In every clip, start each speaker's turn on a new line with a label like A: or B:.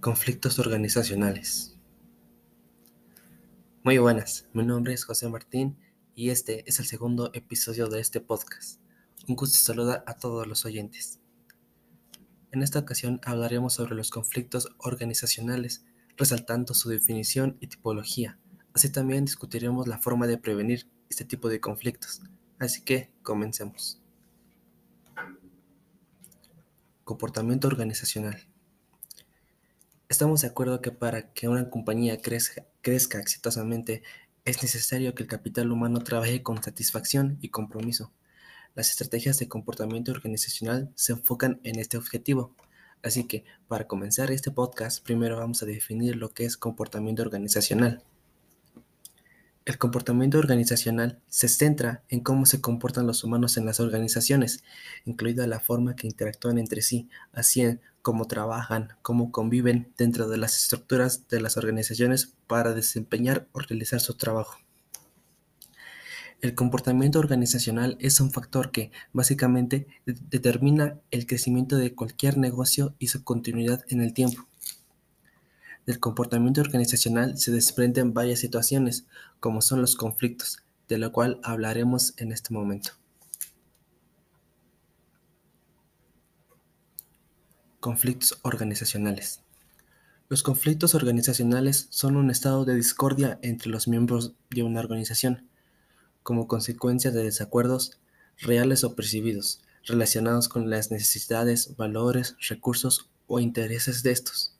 A: Conflictos organizacionales. Muy buenas, mi nombre es José Martín y este es el segundo episodio de este podcast. Un gusto saludar a todos los oyentes. En esta ocasión hablaremos sobre los conflictos organizacionales, resaltando su definición y tipología. Así también discutiremos la forma de prevenir este tipo de conflictos. Así que comencemos. Comportamiento organizacional. Estamos de acuerdo que para que una compañía crezca, exitosamente es necesario que el capital humano trabaje con satisfacción y compromiso. Las estrategias de comportamiento organizacional se enfocan en este objetivo. Así que, para comenzar este podcast, primero vamos a definir lo que es comportamiento organizacional. El comportamiento organizacional se centra en cómo se comportan los humanos en las organizaciones, incluida la forma que interactúan entre sí, así cómo trabajan, cómo conviven dentro de las estructuras de las organizaciones para desempeñar o realizar su trabajo. El comportamiento organizacional es un factor que, básicamente, determina el crecimiento de cualquier negocio y su continuidad en el tiempo. Del comportamiento organizacional se desprenden varias situaciones, como son los conflictos, de lo cual hablaremos en este momento. Conflictos organizacionales. Los conflictos organizacionales son un estado de discordia entre los miembros de una organización, como consecuencia de desacuerdos reales o percibidos, relacionados con las necesidades, valores, recursos o intereses de estos.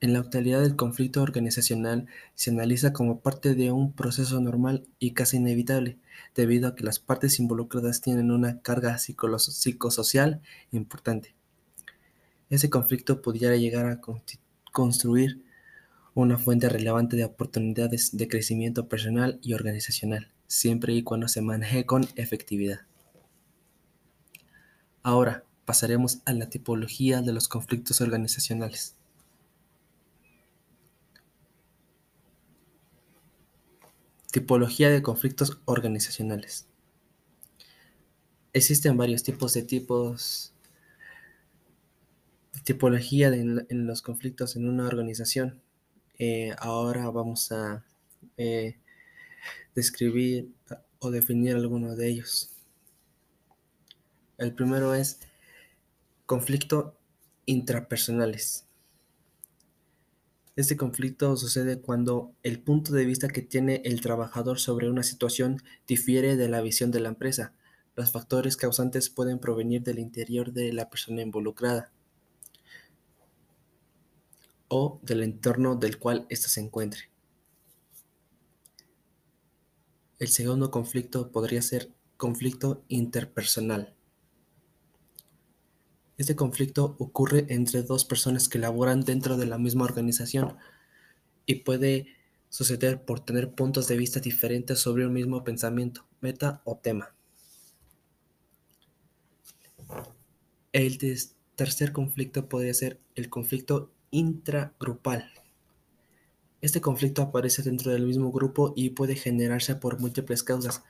A: En la actualidad el conflicto organizacional se analiza como parte de un proceso normal y casi inevitable, debido a que las partes involucradas tienen una carga psicosocial importante ese conflicto pudiera llegar a construir una fuente relevante de oportunidades de crecimiento personal y organizacional, siempre y cuando se maneje con efectividad. Ahora pasaremos a la tipología de los conflictos organizacionales. Tipología de conflictos organizacionales. Existen varios tipos de tipos tipología en los conflictos en una organización. Eh, ahora vamos a eh, describir o definir algunos de ellos. El primero es conflicto intrapersonales. Este conflicto sucede cuando el punto de vista que tiene el trabajador sobre una situación difiere de la visión de la empresa. Los factores causantes pueden provenir del interior de la persona involucrada o del entorno del cual ésta se encuentre. El segundo conflicto podría ser conflicto interpersonal. Este conflicto ocurre entre dos personas que laboran dentro de la misma organización y puede suceder por tener puntos de vista diferentes sobre un mismo pensamiento, meta o tema. El tercer conflicto podría ser el conflicto intragrupal. Este conflicto aparece dentro del mismo grupo y puede generarse por múltiples causas,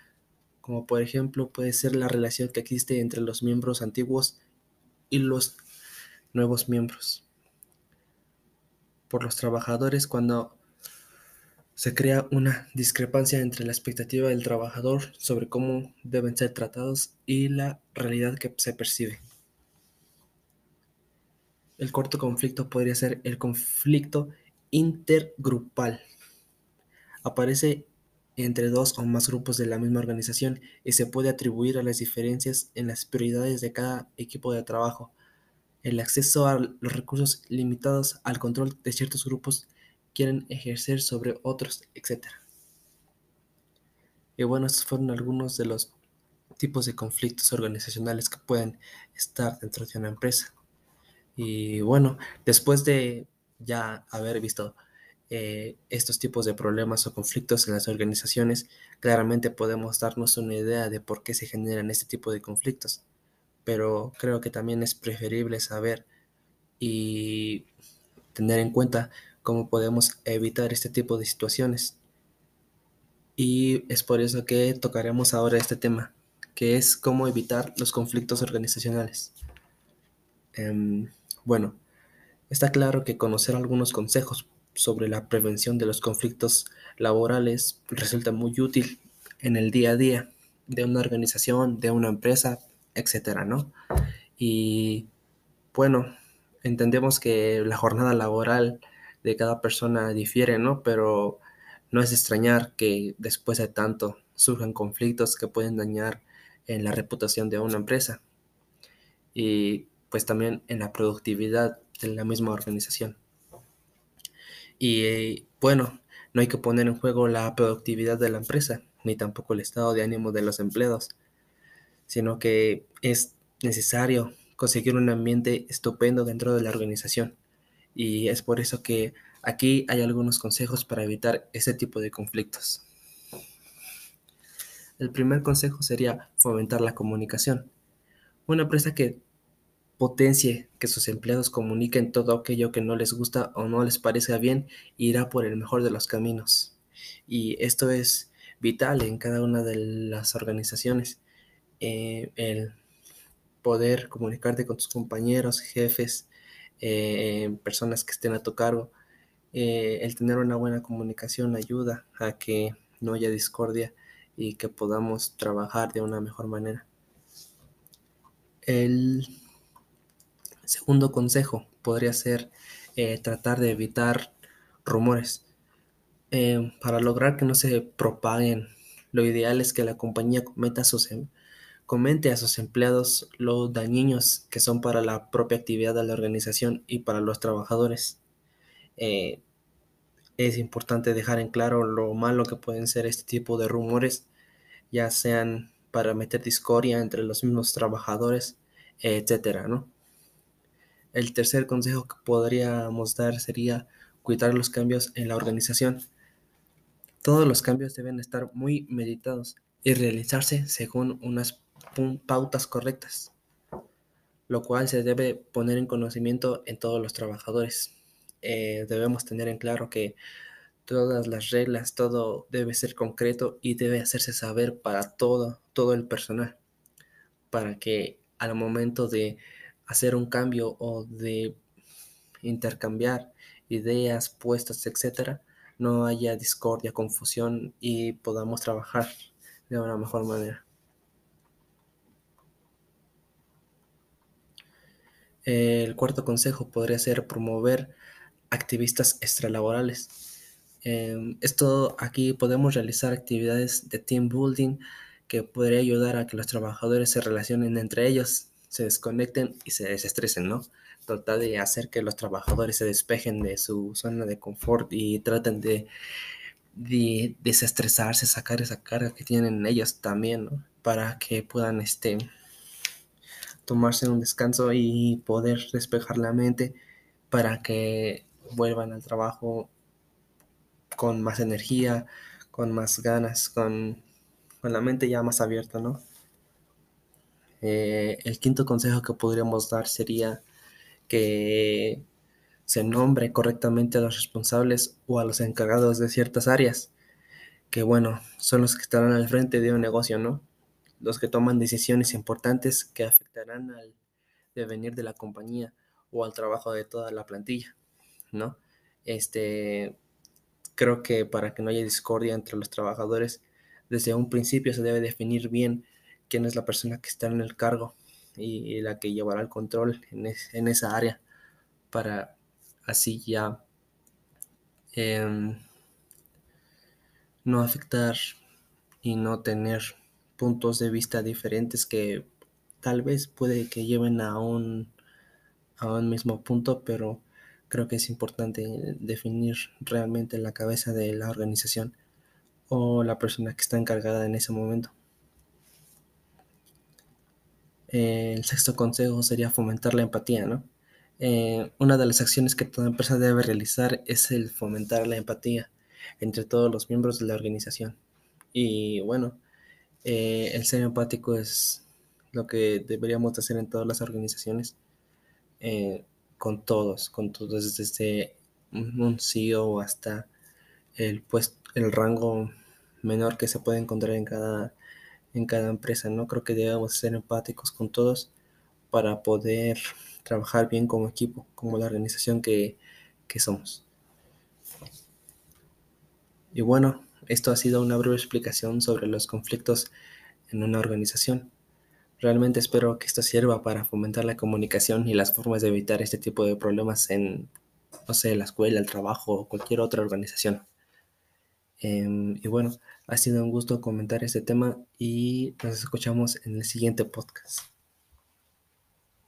A: como por ejemplo puede ser la relación que existe entre los miembros antiguos y los nuevos miembros. Por los trabajadores cuando se crea una discrepancia entre la expectativa del trabajador sobre cómo deben ser tratados y la realidad que se percibe. El cuarto conflicto podría ser el conflicto intergrupal. Aparece entre dos o más grupos de la misma organización y se puede atribuir a las diferencias en las prioridades de cada equipo de trabajo, el acceso a los recursos limitados al control de ciertos grupos quieren ejercer sobre otros, etc. Y bueno, estos fueron algunos de los tipos de conflictos organizacionales que pueden estar dentro de una empresa. Y bueno, después de ya haber visto eh, estos tipos de problemas o conflictos en las organizaciones, claramente podemos darnos una idea de por qué se generan este tipo de conflictos. Pero creo que también es preferible saber y tener en cuenta cómo podemos evitar este tipo de situaciones. Y es por eso que tocaremos ahora este tema, que es cómo evitar los conflictos organizacionales. Em, bueno, Está claro que conocer algunos consejos sobre la prevención de los conflictos laborales resulta muy útil en el día a día de una organización, de una empresa, etcétera, ¿no? Y bueno, entendemos que la jornada laboral de cada persona difiere, ¿no? Pero no es extrañar que después de tanto surjan conflictos que pueden dañar en la reputación de una empresa y pues también en la productividad de la misma organización. Y bueno, no hay que poner en juego la productividad de la empresa, ni tampoco el estado de ánimo de los empleados, sino que es necesario conseguir un ambiente estupendo dentro de la organización. Y es por eso que aquí hay algunos consejos para evitar ese tipo de conflictos. El primer consejo sería fomentar la comunicación. Una empresa que potencie que sus empleados comuniquen todo aquello que no les gusta o no les parezca bien irá por el mejor de los caminos. Y esto es vital en cada una de las organizaciones. Eh, el poder comunicarte con tus compañeros, jefes, eh, personas que estén a tu cargo. Eh, el tener una buena comunicación ayuda a que no haya discordia y que podamos trabajar de una mejor manera. El segundo consejo podría ser eh, tratar de evitar rumores. Eh, para lograr que no se propaguen, lo ideal es que la compañía cometa sus, em, comente a sus empleados los dañinos que son para la propia actividad de la organización y para los trabajadores. Eh, es importante dejar en claro lo malo que pueden ser este tipo de rumores ya sean para meter discordia entre los mismos trabajadores, etcétera, ¿no? El tercer consejo que podríamos dar sería cuidar los cambios en la organización. Todos los cambios deben estar muy meditados y realizarse según unas pautas correctas, lo cual se debe poner en conocimiento en todos los trabajadores. Eh, debemos tener en claro que todas las reglas, todo debe ser concreto y debe hacerse saber para todo, todo el personal, para que al momento de hacer un cambio o de intercambiar ideas, puestos, etcétera, no haya discordia, confusión y podamos trabajar de una mejor manera. El cuarto consejo podría ser promover activistas extralaborales Em, esto aquí podemos realizar actividades de team building que podría ayudar a que los trabajadores se relacionen entre ellos, se desconecten y se desestresen, ¿no? Tratar de hacer que los trabajadores se despejen de su zona de confort y traten de, de desestresarse, sacar esa carga que tienen ellos también, ¿no? Para que puedan este, tomarse un descanso y poder despejar la mente para que vuelvan al trabajo con más energía, con más ganas, con, la mente ya más abierta, ¿no? Eh, el quinto consejo que podríamos dar sería que se nombre correctamente a los responsables o a los encargados de ciertas áreas, que bueno, son los que estarán al frente de un negocio, ¿no? Los que toman decisiones importantes que afectarán al devenir de la compañía o al trabajo de toda la plantilla, ¿no? Este, Creo que para que no haya discordia entre los trabajadores, desde un principio se debe definir bien quién es la persona que está en el cargo y, la que llevará el control en, esa área para así ya em, no afectar y no tener puntos de vista diferentes que tal vez puede que lleven a un, a un mismo punto, pero creo que es importante definir realmente la cabeza de la organización o la persona que está encargada en ese momento. El sexto consejo sería fomentar la empatía, ¿no? Eh, una de las acciones que toda empresa debe realizar es el fomentar la empatía entre todos los miembros de la organización. Y bueno, eh, el ser empático es lo que deberíamos hacer en todas las organizaciones. Eh, con todos, con todos, desde un CEO hasta el, pues, el rango menor que se puede encontrar en cada, en cada empresa, ¿no? Creo que debemos ser empáticos con todos para poder trabajar bien como equipo, como la organización que, que somos. Y bueno, esto ha sido una breve explicación sobre los conflictos en una organización. Realmente espero que esto sirva para fomentar la comunicación y las formas de evitar este tipo de problemas en, no sé, la escuela, el trabajo o cualquier otra organización. Em, y bueno, ha sido un gusto comentar este tema y nos escuchamos en el siguiente podcast.